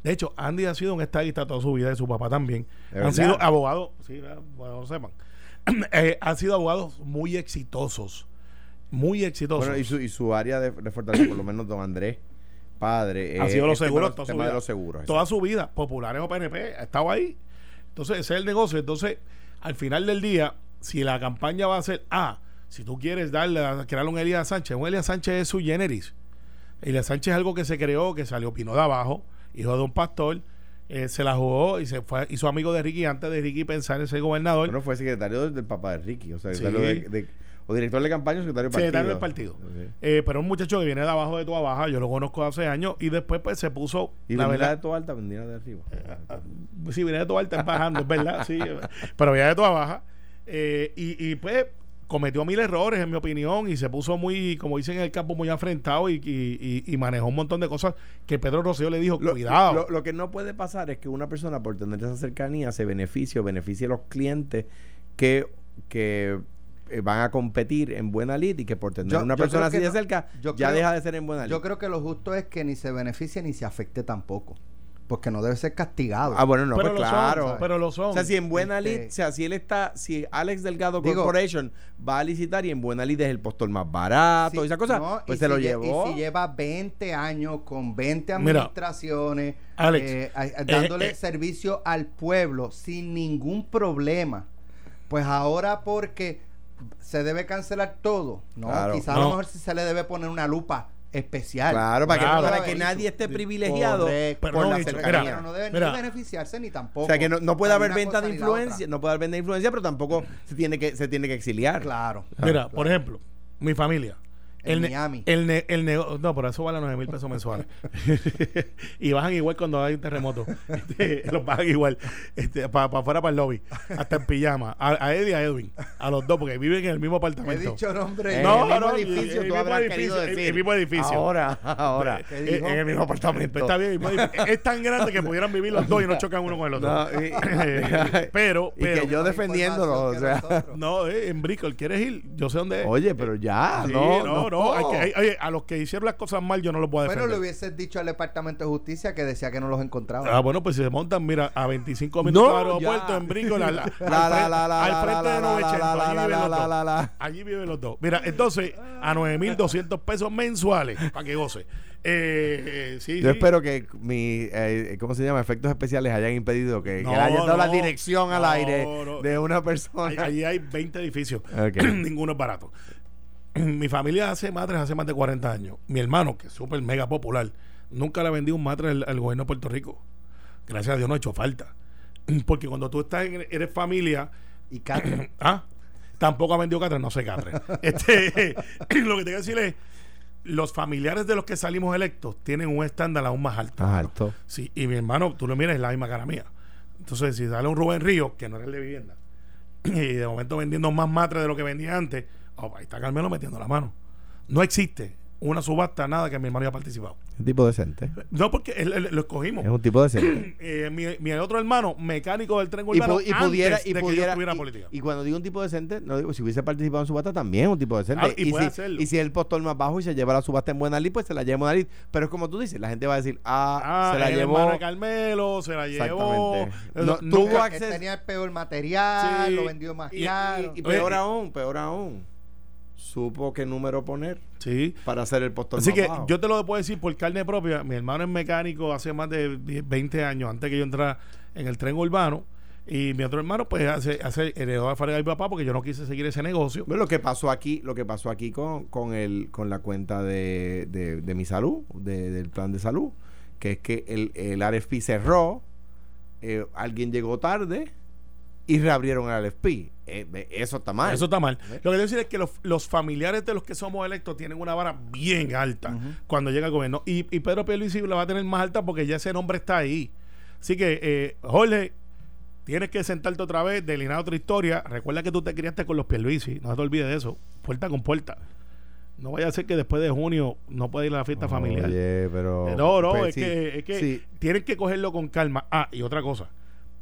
De hecho, Andy ha sido un estadista toda su vida y su papá también. ¿De Han verdad? sido abogados, sí, bueno, no sepan. Eh, han sido abogados muy exitosos. muy exitosos. Bueno, y su, y su área de, de fortaleza, por lo menos don Andrés, padre. ha sido los el tema seguros tema de vida. los seguros. toda su vida, populares o PNP, ha estado ahí. Entonces, ese es el negocio. Entonces, al final del día, si la campaña va a ser, ah, si tú quieres darle a crear un Elías Sánchez, un Elías Sánchez es su generis. Elías Sánchez es algo que se creó, que salió Pino de abajo, hijo de un pastor, eh, se la jugó y se fue, hizo amigo de Ricky antes de Ricky pensar en ser gobernador. Bueno, fue secretario del, del papá de Ricky, o sea, Sí. de, de- o director de campaña o secretario del partido. secretario del partido. Eh, pero un muchacho que viene de abajo de toda baja, yo lo conozco hace años, y después pues se puso, Y la verdad, de toda alta, vendía de arriba. Sí, viene de toda alta bajando, es verdad, sí. Pero viene de toda baja. Eh, y, y, pues cometió mil errores, en mi opinión, y se puso muy, como dicen en el campo, muy afrentado y, y- manejó un montón de cosas que Pedro Rosselló le dijo, Lo, cuidado. Lo, lo que no puede pasar es que una persona por tener esa cercanía se beneficie o beneficie a los clientes que, que eh, van a competir en buena lid y que por tener Yo- una yo persona así de no. cerca Yo ya creo- deja de ser en buena lid. Yo creo que lo justo es que ni se beneficie ni se afecte tampoco. Porque no debe ser castigado. Ah, bueno, no, pero, pues lo claro. son, pero lo son. O sea, si en Buena Este- Lid, o sea, si él está, si Alex Delgado Digo- Corporation va a licitar y en Buena Lid es el postor más barato Sí, y esa cosa, no, pues y se lo si lle- llevó. Y si lleva 20 años con 20 Mira, administraciones, Alex, eh, a- dándole eh, servicio al pueblo sin ningún problema, pues ahora porque se debe cancelar todo, no, Claro. quizás a No. lo mejor sí se le debe poner una lupa especial. Claro, para, Claro. Que, para que nadie esté privilegiado Correcto. Pero por no, la cercanía. mira, pero no debe mira. ni beneficiarse ni tampoco. O sea, que no, no puede haber venta de influencia, no puede haber venta de influencia, pero tampoco se tiene que se tiene que exiliar. Claro. Mira, claro. por ejemplo, mi familia. En ne- Miami. El, ne- el no, pero eso vale 9 mil pesos mensuales. y bajan igual cuando hay un terremoto. Este, los bajan igual. Este, para afuera, para el lobby. Hasta en pijama. A, a Eddie y a Edwin. A los dos, porque viven en el mismo He apartamento. dicho nombre. En No, el mismo no, edificio el tú mismo habrás edificio, querido el- decir. el mismo edificio. Ahora, ahora. ¿Qué Eh, dijo? En el mismo apartamento. Está bien, el es tan grande que pudieran vivir los dos y no chocan uno con el otro. No, y- pero, y pero. que yo defendiéndolo, o sea. No, eh, en Brickell, ¿quieres ir? Yo sé dónde es. Oye, pero ya, Sí, no, no, no. Hay que- hay- oye, a los que hicieron las cosas mal, yo no los puedo Bueno, defender. le hubieses dicho al Departamento de Justicia que decía que no los encontraba. Ah, bueno, pues si se montan, mira, a 25 minutos No, del aeropuerto ya. en Brinco, la, la- al, frente- la, la, al la, frente la, de la, 980, la, allí la, viven los la, dos. la, la. Allí viven los dos. Mira, entonces, a 9.200 pesos mensuales, para que goce. Eh, eh, sí, Yo sí. espero que mi, eh, ¿cómo se llama? Efectos especiales hayan impedido que, que No, le hayan dado la no. dirección al No, aire no. de una persona. Allí hay 20 edificios. Ninguno es barato. Mi familia hace matres hace más de 40 años. Mi hermano, que es súper mega popular, nunca le ha vendido un matre al, al gobierno de Puerto Rico. Gracias a Dios no ha hecho falta. Porque cuando tú estás en, eres familia, Y Catherine. ah, tampoco ha vendido catre, no sé catre. este, lo que te quiero decir es, los familiares de los que salimos electos tienen un estándar aún más alto. Más alto. Sí, y mi hermano, tú lo miras, es la misma cara mía. Entonces, si sale un Rubén Río, que no era el de vivienda, y de momento vendiendo más matres de lo que vendía antes, oh, ahí está Carmelo metiendo la mano. No existe una subasta, nada que mi hermano haya participado. Un tipo decente. No, porque él- él- lo escogimos. Es un tipo decente. Eh, mi, mi otro hermano, mecánico del tren y, urbano, pu- y pudiera, antes y de que yo pudiera, y- política. y cuando digo un tipo decente, no digo, si hubiese participado en subasta también es un tipo decente. Ah, y puede si, hacerlo. y si el postor más bajo y se lleva la subasta en buena lid, pues se la lleva en buena lid. Pero es como tú dices, la gente va a decir, ah, Ah, se la llevó. hermano de Carmelo, se la llevó. Exactamente. No, tuvo acceso- tenía el peor material, Sí. lo vendió más Y, caro. y- y peor Oye, y- aún, peor aún, supo qué número poner Sí. para hacer el postor Así que bajo. yo te lo puedo decir por carne propia. Mi hermano es mecánico hace más de 10, 20 años, antes que yo entrara en el tren urbano. Y mi otro hermano, pues, hace, hace heredó a Farega y papá porque yo no quise seguir ese negocio. Bueno, lo que pasó aquí, lo que pasó aquí con, con el, con la cuenta de, de, de mi salud, de- del plan de salud, que es que el, el RFP cerró, eh, alguien llegó tarde y reabrieron el RFP. Eh, eso está mal. Eso está mal. Lo que quiero decir es que los, los familiares de los que somos electos tienen una vara bien alta cuando llega el gobierno. Y, y Pedro Pierluisi la va a tener más alta porque ya ese nombre está ahí. Así que, eh, Jorge, tienes que sentarte otra vez, delinear otra historia. Recuerda que tú te criaste con los Pierluisi. No te olvides de eso. Puerta con puerta. No vaya a ser que después de junio no pueda ir a la fiesta familiar. Oye, pero... No, no, pues es, sí, que, es que sí. tienen que cogerlo con calma. Ah, y otra cosa.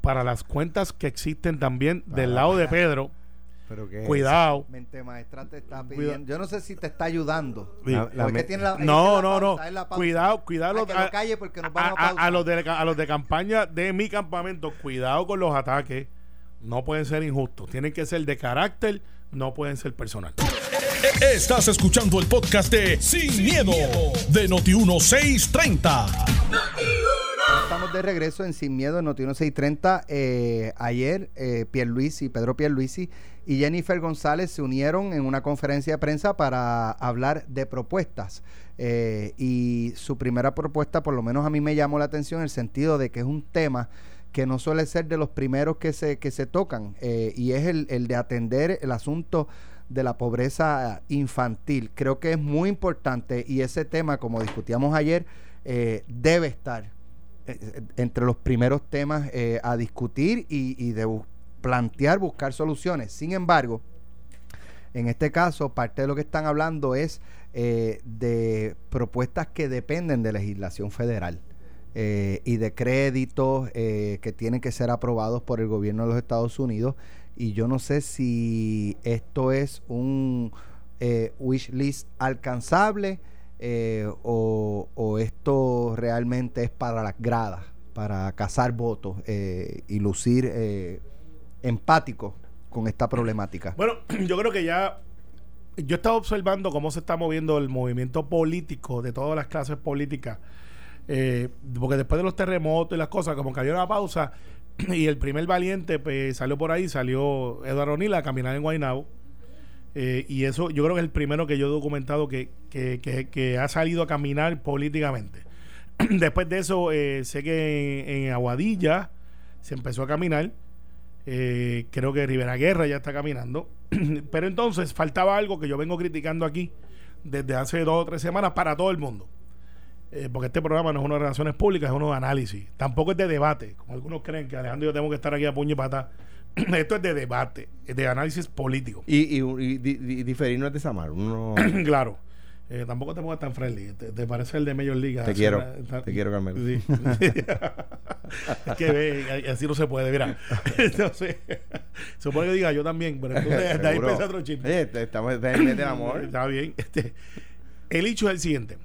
Para las cuentas que existen también del Ah. lado de Pedro, Pero ¿qué es cuidado. Mente maestra te está pidiendo. Yo no sé si te está ayudando. Sí. La- la Porque me- tiene la- es que No, la no, no. pausa. Cuidado, cuidado. Ay, que lo calle porque nos vamos a a, pausa. a los de, a los de campaña de mi campamento, cuidado con los ataques. No pueden ser injustos. Tienen que ser de carácter, no pueden ser personal. Estás escuchando el podcast de Sin, miedo, de Noti1630. Estamos de regreso en Sin Miedo en Noti 630. Eh, ayer, eh, Pierluisi, Pedro Pierluisi y Jennifer González se unieron en una conferencia de prensa para hablar de propuestas. Eh, y su primera propuesta, por lo menos a mí me llamó la atención en el sentido de que es un tema que no suele ser de los primeros que se, que se tocan, eh, y es el, el de atender el asunto de la pobreza infantil. Creo que es muy importante y ese tema, como discutíamos ayer, eh, debe estar entre los primeros temas eh, a discutir y, y de plantear, buscar soluciones. Sin embargo, en este caso, parte de lo que están hablando es eh, de propuestas que dependen de legislación federal eh, y de créditos eh, que tienen que ser aprobados por el gobierno de los Estados Unidos. Y yo no sé si esto es un eh, wish list alcanzable eh, o, esto realmente es para las gradas, para cazar votos eh, y lucir eh, empáticos con esta problemática. Bueno, yo creo que ya. Yo he estado observando cómo se está moviendo el movimiento político de todas las clases políticas. eh, porque después de los terremotos y las cosas, como que había una pausa, y el primer valiente pues, salió por ahí, salió Eduardo O'Neill a caminar en Guaynabo. Eh, y eso yo creo que es el primero que yo he documentado que, que, que- ha salido a caminar políticamente. Después de eso, eh, sé que en, Aguadilla se empezó a caminar. Eh, creo que Rivera Guerra ya está caminando. Pero entonces faltaba algo que yo vengo criticando aquí desde hace dos o tres semanas para todo el mundo. Eh, porque este programa no es uno de relaciones públicas, es uno de análisis. Tampoco es de debate, como algunos creen que Alejandro y yo tenemos que estar aquí a puño y pata. Esto es de debate, de análisis político. Y, y, y di- diferir no es desamar. Uno, claro. Eh, tampoco te pongas tan friendly. Te, te parece el de Major League. Te quiero. una- Te quiero, Carmelo. Sí. es que ve, así no se puede. Mira, entonces, supone que diga yo también, pero entonces de ahí empieza otro chisme. Oye, te- estamos en el amor. Está bien. Este, el hecho es el siguiente.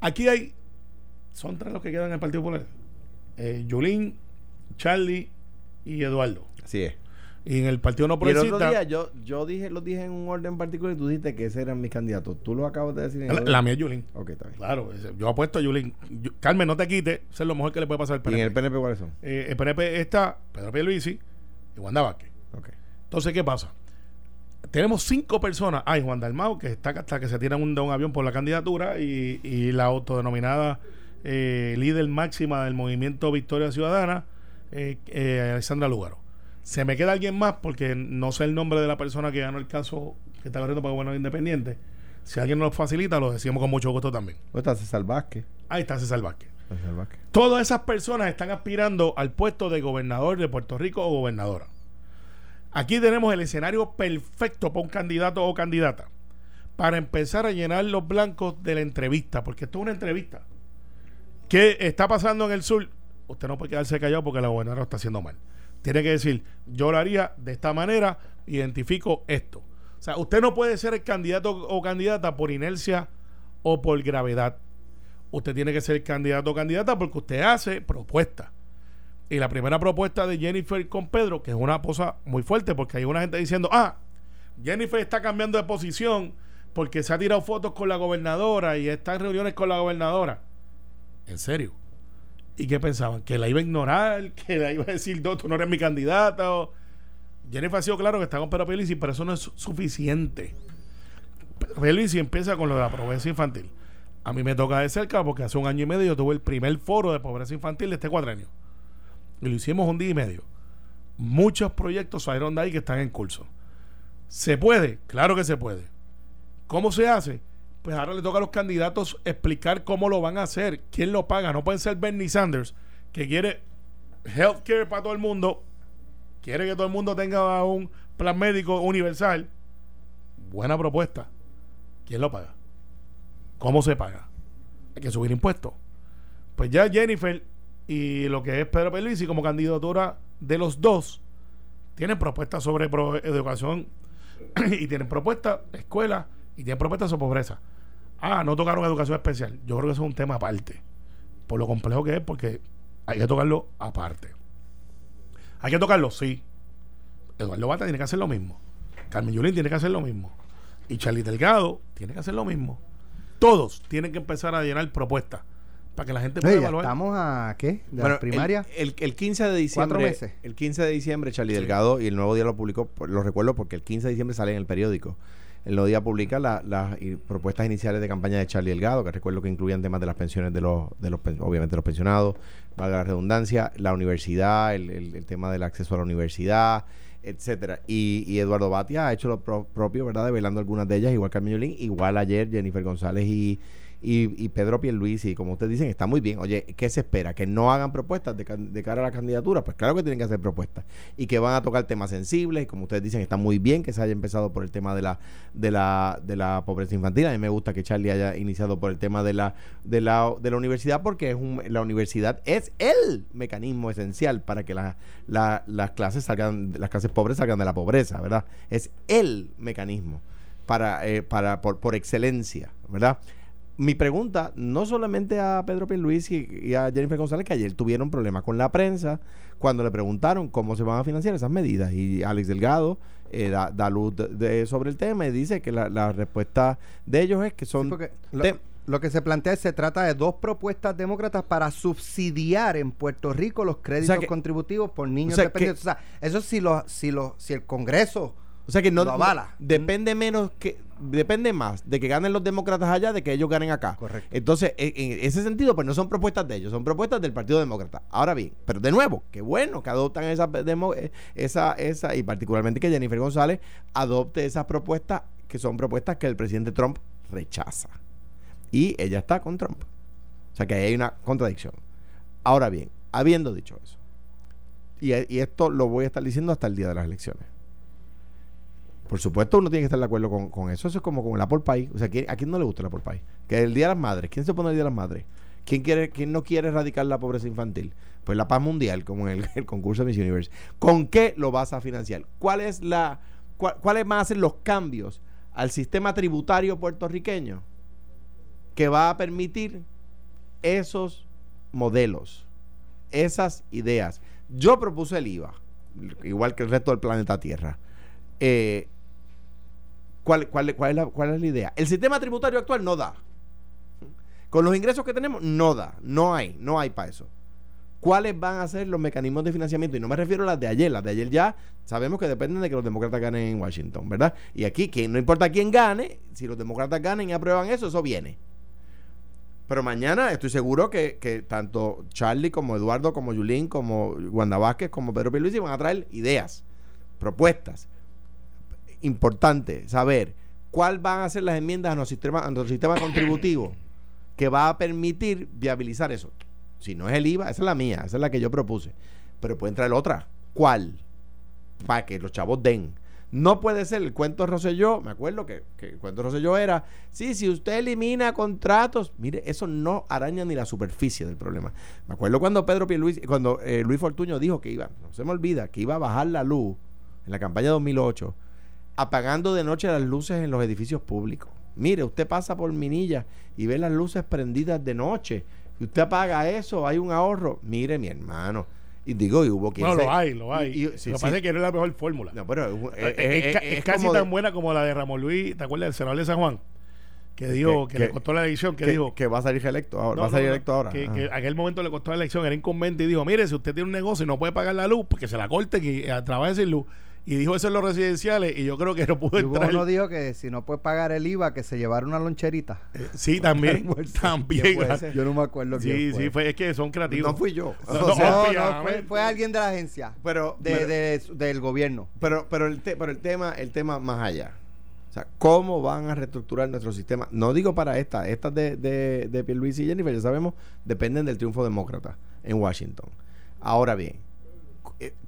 Aquí hay. Son tres los que quedan en el Partido Popular: eh, Yulín, Charlie y Eduardo. Así es. Y en el Partido No Y el otro Progresista. día yo, yo dije, los dije en un orden particular y tú dijiste que ese eran mis candidatos. Tú lo acabas de decir en el la, la mía es Yulín. Ok, está bien. Claro, yo apuesto a Yulín. Yo- Carmen, no te quites. Eso es lo mejor que le puede pasar al ¿Y PNP. en el PNP cuáles son? Eh, el PNP está Pedro Pierluisi y Wanda Vázquez. Ok. Entonces, ¿qué pasa? Tenemos cinco personas. Hay Juan Dalmao, que está hasta que se tiran un, de un avión por la candidatura, y, y la autodenominada eh, líder máxima del movimiento Victoria Ciudadana, eh, eh, Alexandra Lúgaro. Se me queda alguien más porque no sé el nombre de la persona que ganó el caso que está corriendo para gobernador independiente. Si alguien nos lo facilita, lo decimos con mucho gusto también. ¿Dónde está César Vázquez? Ahí está César Vázquez. César Vázquez. Todas esas personas están aspirando al puesto de gobernador de Puerto Rico o gobernadora. Aquí tenemos el escenario perfecto para un candidato o candidata para empezar a llenar los blancos de la entrevista, porque esto es una entrevista. ¿Qué está pasando en el sur? Usted no puede quedarse callado porque la gobernadora lo está haciendo mal. Tiene que decir, yo lo haría de esta manera, identifico esto. O sea, usted no puede ser el candidato o candidata por inercia o por gravedad. Usted tiene que ser candidato o candidata porque usted hace propuestas. Y la primera propuesta de Jennifer con Pedro, que es una cosa muy fuerte, porque hay una gente diciendo, ah, Jennifer está cambiando de posición porque se ha tirado fotos con la gobernadora y está en reuniones con la gobernadora. ¿En serio? ¿Y qué pensaban? ¿Que la iba a ignorar? ¿Que la iba a decir, no, tú no eres mi candidata? O... Jennifer ha sido claro que está con Pedro Pierluisi, pero eso no es suficiente. Pierluisi empieza con lo de la pobreza infantil. A mí me toca de cerca porque hace un año y medio yo tuve el primer foro de pobreza infantil de este cuatrenio. Y lo hicimos un día y medio. Muchos proyectos salieron de ahí que están en curso. ¿Se puede? Claro que se puede. ¿Cómo se hace? Pues ahora le toca a los candidatos explicar cómo lo van a hacer, quién lo paga. No pueden ser Bernie Sanders, que quiere healthcare para todo el mundo, quiere que todo el mundo tenga un plan médico universal. Buena propuesta. ¿Quién lo paga? ¿Cómo se paga? Hay que subir impuestos. Pues ya Jennifer y lo que es Pedro Pierluisi como candidatura de los dos tienen propuestas sobre educación y tienen propuestas escuela y tienen propuestas sobre pobreza. Ah, no tocaron educación especial. Yo creo que eso es un tema aparte. Por lo complejo que es, porque hay que tocarlo aparte. Hay que tocarlo, sí. Eduardo Bata tiene que hacer lo mismo. Carmen Yulín tiene que hacer lo mismo. Y Charlie Delgado tiene que hacer lo mismo. Todos tienen que empezar a llenar propuestas para que la gente pueda Oye, evaluar. estamos a qué? De Bueno, las primarias. El, el, el 15 de Cuatro diciembre. meses. El 15 de diciembre, Charlie Delgado y el Nuevo Día lo publicó, lo recuerdo porque el 15 de diciembre sale en el periódico. El Nuevo Día publica la- las propuestas iniciales de campaña de Charlie Delgado, que recuerdo que incluían temas de las pensiones de los, de los obviamente los pensionados, valga la redundancia, la universidad, el tema del acceso a la universidad, etcétera. Y, y Eduardo Batia ha hecho lo pro- propio, ¿verdad? Develando algunas de ellas, igual Carmen Yulín, igual ayer Jennifer González y, y, y Pedro Pierluisi, como ustedes dicen, está muy bien. Oye, ¿qué se espera? ¿Que no hagan propuestas de, cara a la candidatura? Pues claro que tienen que hacer propuestas. Y que van a tocar temas sensibles, y como ustedes dicen, está muy bien que se haya empezado por el tema de la, de la, de la pobreza infantil. A mí me gusta que Charlie haya iniciado por el tema de la, de la, de la universidad, porque es un, la universidad es el mecanismo esencial para que la- las clases salgan, las clases pobres salgan de la pobreza, ¿verdad? Es el mecanismo para, eh, para por, por excelencia, ¿verdad? Mi pregunta, no solamente a Pedro Pierluisi y, y a Jennifer González, que ayer tuvieron problemas con la prensa cuando le preguntaron cómo se van a financiar esas medidas. Y Alex Delgado eh, da, da luz de- de- sobre el tema y dice que la, la respuesta de ellos es que son... Sí, lo, que se plantea es se trata de dos propuestas demócratas para subsidiar en Puerto Rico los créditos que- contributivos por niños o sea, que- dependientes. o sea, eso si lo, si si el Congreso O sea que no, Lo avala. no- depende menos que depende más de que ganen los demócratas allá de que ellos ganen acá. Correcto. Entonces, en, ese sentido, pues no son propuestas de ellos, son propuestas del Partido Demócrata. Ahora bien, pero de nuevo, qué bueno que adoptan esa, demo- eh, esa, esa, y particularmente que Jennifer González adopte esas propuestas que son propuestas que el presidente Trump rechaza. Y ella está con Trump. O sea que ahí hay una contradicción. Ahora bien, habiendo dicho eso, y, y esto lo voy a estar diciendo hasta el día de las elecciones. Por supuesto, uno tiene que estar de acuerdo con, con eso. Eso es como con el Apple Pie. O sea, ¿quién- ¿a quién no le gusta el Apple Pie? Que el Día de las Madres. ¿Quién se pone el Día de las Madres? ¿Quién, quiere, quién no quiere erradicar la pobreza infantil? Pues la paz mundial, como en el, concurso de Miss Universe. ¿Con qué lo vas a financiar? ¿Cuál la, cuál- ¿Cuáles van a ser los cambios al sistema tributario puertorriqueño que va a permitir esos modelos, esas ideas? Yo propuse el IVA, igual que el resto del planeta Tierra. Eh, ¿Cuál, es la, ¿Cuál es la idea? El sistema tributario actual no da. Con los ingresos que tenemos, no da. No hay, no hay para eso. ¿Cuáles van a ser los mecanismos de financiamiento? Y no me refiero a las de ayer. Las de ayer ya sabemos que dependen de que los demócratas ganen en Washington, ¿verdad? Y aquí, que no importa quién gane, si los demócratas ganen y aprueban eso, eso viene. Pero mañana estoy seguro que, que tanto Charlie como Eduardo, como Yulín, como Wanda Vázquez, como Pedro Pierluisi van a traer ideas, propuestas. Importante saber cuál van a ser las enmiendas a nuestro sistema, a nuestro sistema contributivo que va a permitir viabilizar eso. Si no es el IVA, esa es la mía, esa es la que yo propuse. Pero pueden traer otra. ¿Cuál? Para que los chavos den. No puede ser el cuento de Rosselló. Me acuerdo que, que el cuento de Rosselló era: sí, si usted elimina contratos, mire, eso no araña ni la superficie del problema. Me acuerdo cuando Pedro Pierluisi, cuando eh, Luis Fortuño dijo que iba, no se me olvida, que iba a bajar la luz en la campaña 2008, apagando de noche las luces en los edificios públicos. Mire, usted pasa por Minilla y ve las luces prendidas de noche. Y usted apaga eso, hay un ahorro. Mire, mi hermano. Y digo, y hubo quien No, se- lo hay, lo hay. y- y- sí, lo que sí. pasa es que no es la mejor fórmula. No, pero es- es- es, ca- es- es es casi de- tan buena como la de Ramón Luis, ¿te acuerdas del senador de San Juan? Que dijo, que, que- le costó la elección, que, que, dijo... que va a salir electo ahora. No, va a salir electo ahora. Que, en aquel momento le costó la elección, era incumbente y dijo, mire, si usted tiene un negocio y no puede pagar la luz, porque se la corte y trabaje sin luz. Y dijo eso en los residenciales y yo creo que no pudo entrar. uno dijo que si no puede pagar el IVA, que se llevara una loncherita. Sí, también. también. Yo no me acuerdo Sí, quién fue. sí, fue, es que son creativos. no fui yo. No, O no, sea, No, no, obviamente. fue, fue alguien de la agencia, pero, de, pero, de- del gobierno. pero, pero el te- pero el tema, el tema más allá. O sea, ¿cómo van a reestructurar nuestro sistema? No digo para esta, estas de, de, de Pierluisi y Jennifer, ya sabemos, dependen del triunfo demócrata en Washington. Ahora bien, eh,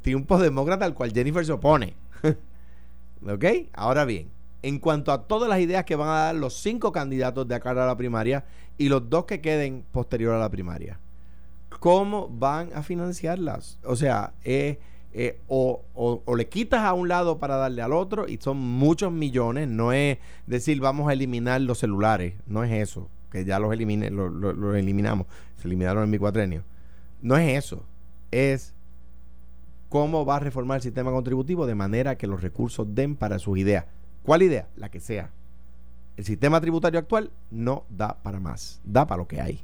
triunfo demócrata al cual Jennifer se opone. ¿Ok? Ahora bien, en cuanto a todas las ideas que van a dar los cinco candidatos de acá a la primaria y los dos que queden posterior a la primaria, ¿cómo van a financiarlas? O sea, eh, eh, o, o- le quitas a un lado para darle al otro y son muchos millones, no es decir vamos a eliminar los celulares, no es eso, que ya los, elimine, lo- lo- los eliminamos, se eliminaron en mi cuatrenio. No es eso, es cómo va a reformar el sistema contributivo de manera que los recursos den para sus ideas. ¿Cuál idea? La que sea. el sistema tributario actual no da para más, da para lo que hay.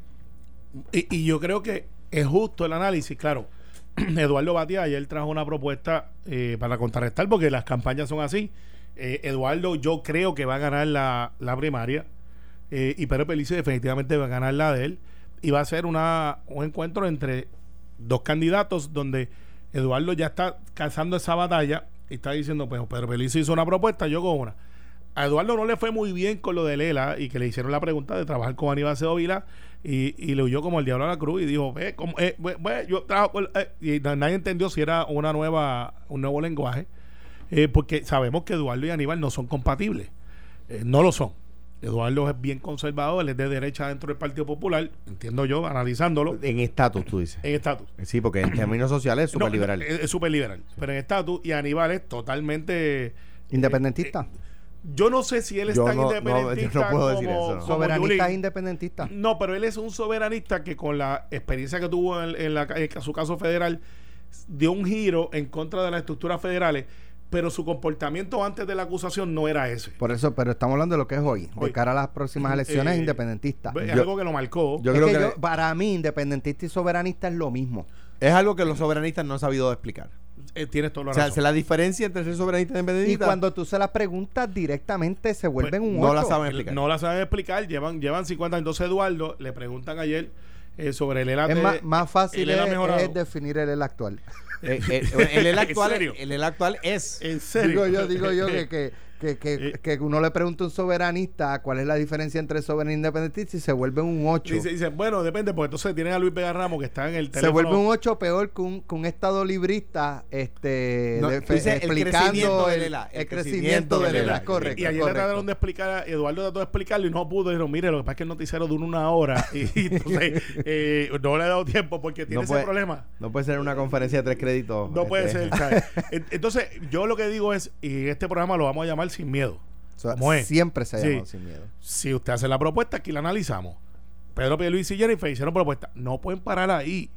Y, yo creo que es justo el análisis, claro. Eduardo Batia ayer trajo una propuesta eh, para contrarrestar porque las campañas son así. Eh, Eduardo yo creo que va a ganar la, primaria eh, y Pedro Pelici definitivamente va a ganar la de él y va a ser un encuentro entre dos candidatos donde Eduardo ya está cazando esa batalla y está diciendo, pues Pedro hizo una propuesta, yo con una. A Eduardo no le fue muy bien con lo de Lela y que le hicieron la pregunta de trabajar con Aníbal Sedovila y, y le huyó como el diablo a la cruz y dijo, ve, como, eh, yo trabajo eh", y na- nadie entendió si era una nueva, un nuevo lenguaje, eh, porque sabemos que Eduardo y Aníbal no son compatibles, Eh, no lo son. Eduardo es bien conservador, él es de derecha dentro del Partido Popular, entiendo yo, analizándolo, En estatus, tú dices. en estatus. Sí, porque en términos sociales es súper liberal. Es, es súper liberal. Pero en estatus y Aníbal es totalmente. Independentista. Yo no sé si él es Yo tan no- no, yo no independentista puedo como, decir eso, como Soberanista Yulín. independentista. No, pero él es un soberanista que con la experiencia que tuvo en, en la, en su caso federal dio un giro en contra de las estructuras federales, pero su comportamiento antes de la acusación no era ese. Por eso, pero estamos hablando de lo que es hoy. De cara a las próximas elecciones, Eh, independentista. Es Yo- algo que lo marcó. yo Es creo que que yo- para mí, independentista y soberanista es lo mismo. es algo que los soberanistas no han sabido explicar. Eh, tienes toda la O sea, razón. se la diferencia entre ser soberanista y Y independentista cuando tú se las preguntas directamente, se vuelven un no la saben explicar. No la saben explicar, llevan, llevan 50 Entonces, Eduardo, le preguntan ayer eh, sobre el ELA. Es de- más, más fácil el ELA es, es definir el, el actual. Eh, eh, el, el ¿En actual, serio? el, el actual es. En serio. Digo yo, digo yo que, que, que, que, Eh. que uno le pregunta a un soberanista cuál es la diferencia entre soberanista e independentista y se vuelve un 8. Dice, dice, bueno, depende, porque entonces tienen a Luis Vega Ramos que está en el Se teléfono. vuelve un 8 peor que un, que un estado librista este, No, de- el explicando crecimiento del el, crecimiento del ELA. Correcto. y ayer le correcto. trataron de explicar, a- Eduardo trató de explicarlo y no pudo. Dijeron, mire, lo que pasa es que el noticiero dura una hora y, y entonces eh, no le he dado tiempo porque tiene No ese puede- problema. No puede ser una conferencia de tres créditos. No puede este, ser. Entonces, yo lo que digo es, y este programa lo vamos a llamar sin miedo. O sea, ¿Cómo es? Siempre se ha Sí. sin miedo. Si usted hace la propuesta, aquí la analizamos. Pedro Luis y Jennifer hicieron propuesta. No pueden parar ahí.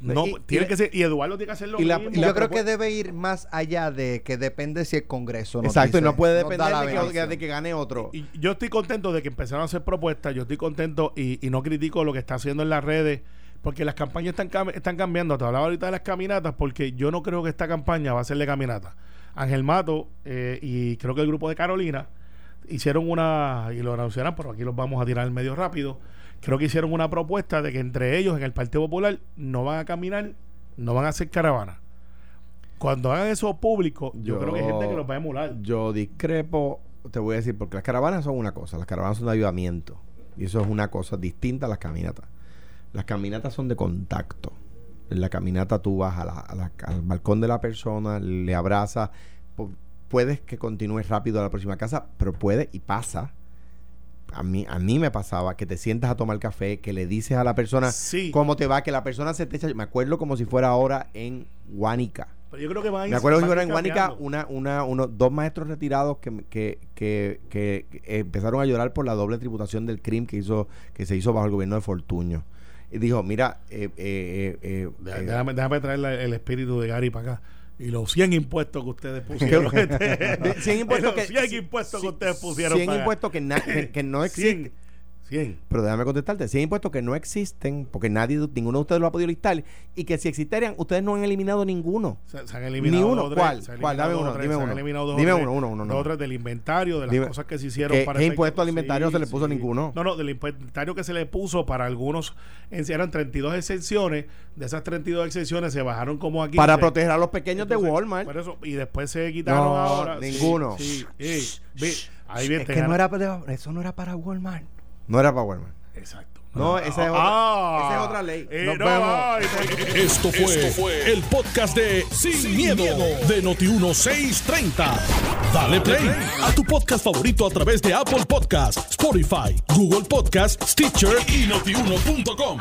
No, Y- tiene y- que ser, y Eduardo tiene que hacer lo y la- mismo. Y yo la creo que debe ir más allá de que depende si el Congreso nos Exacto, y no puede depender de que, de que gane otro. Y yo estoy contento de que empezaron a hacer propuestas, yo estoy contento y, y no critico lo que está haciendo en las redes, porque las campañas están, están cambiando. Te hablaba ahorita de las caminatas, porque yo no creo que esta campaña va a ser de caminata. Ángel Mato eh, y creo que el grupo de Carolina hicieron una, y lo anunciarán, pero aquí los vamos a tirar al medio rápido, creo que hicieron una propuesta de que entre ellos en el Partido Popular no van a caminar, no van a hacer caravana. Cuando hagan eso público, yo, Yo- creo que hay gente que los va a emular. Yo discrepo, te voy a decir, porque las caravanas son una cosa, las caravanas son de avivamiento. Y eso es una cosa distinta a las caminatas. Las caminatas son de contacto. En la caminata tú vas a la- a la- al balcón de la persona, le abrazas. pu- Puedes que continúes rápido a la próxima casa, pero puede y pasa. A mí, a mí me pasaba que te sientas a tomar café, que le dices a la persona Sí. cómo te va, que la persona se te echa. Me acuerdo como si fuera ahora en Guánica. Pero yo creo que van Me acuerdo que van a fueron ir en Guánica una, una, uno, dos maestros retirados que, que, que, que empezaron a llorar por la doble tributación del crimen que hizo, que se hizo bajo el gobierno de Fortuño. Y dijo, mira, eh, eh, eh, eh, Déjame, déjame traer la- el espíritu de Gary para acá. Y los 100 impuestos que ustedes pusieron. de 100 impuestos los que 100 impuestos que ustedes pusieron. 100 para- impuestos que, na- que, que no 100. existen. 100. Pero déjame contestarte, 100 impuestos que no existen, porque nadie, ninguno de ustedes lo ha podido listar, y que si existieran, ustedes no han eliminado ninguno. Se, se han eliminado Ni uno. tres, ¿Cuál? se han ¿Cuál? Dame uno, tres, dime uno. Dime tres, uno, uno, uno, no. del inventario, de las Dime. cosas que se hicieron ¿Qué- para qué impuesto al inventario se le puso a ninguno? No, no, del inventario que se le puso para algunos, eran 32 exenciones. De esas 32 exenciones se bajaron como aquí. Para proteger a los pequeños de Walmart. Por eso, y después se quitaron No, ahora. sí, ninguno. Sí, sí, ahí bien, Es que no era eso no era para Walmart. No era para Walmart. Exacto. No, esa es otra- esa es otra ley. eh, Nos no, vemos. ay, porque- Esto fue, el podcast de Sin, miedo, de Noti1630. Dale play a tu podcast favorito a través de Apple Podcasts, Spotify, Google Podcasts, Stitcher y notiuno.com.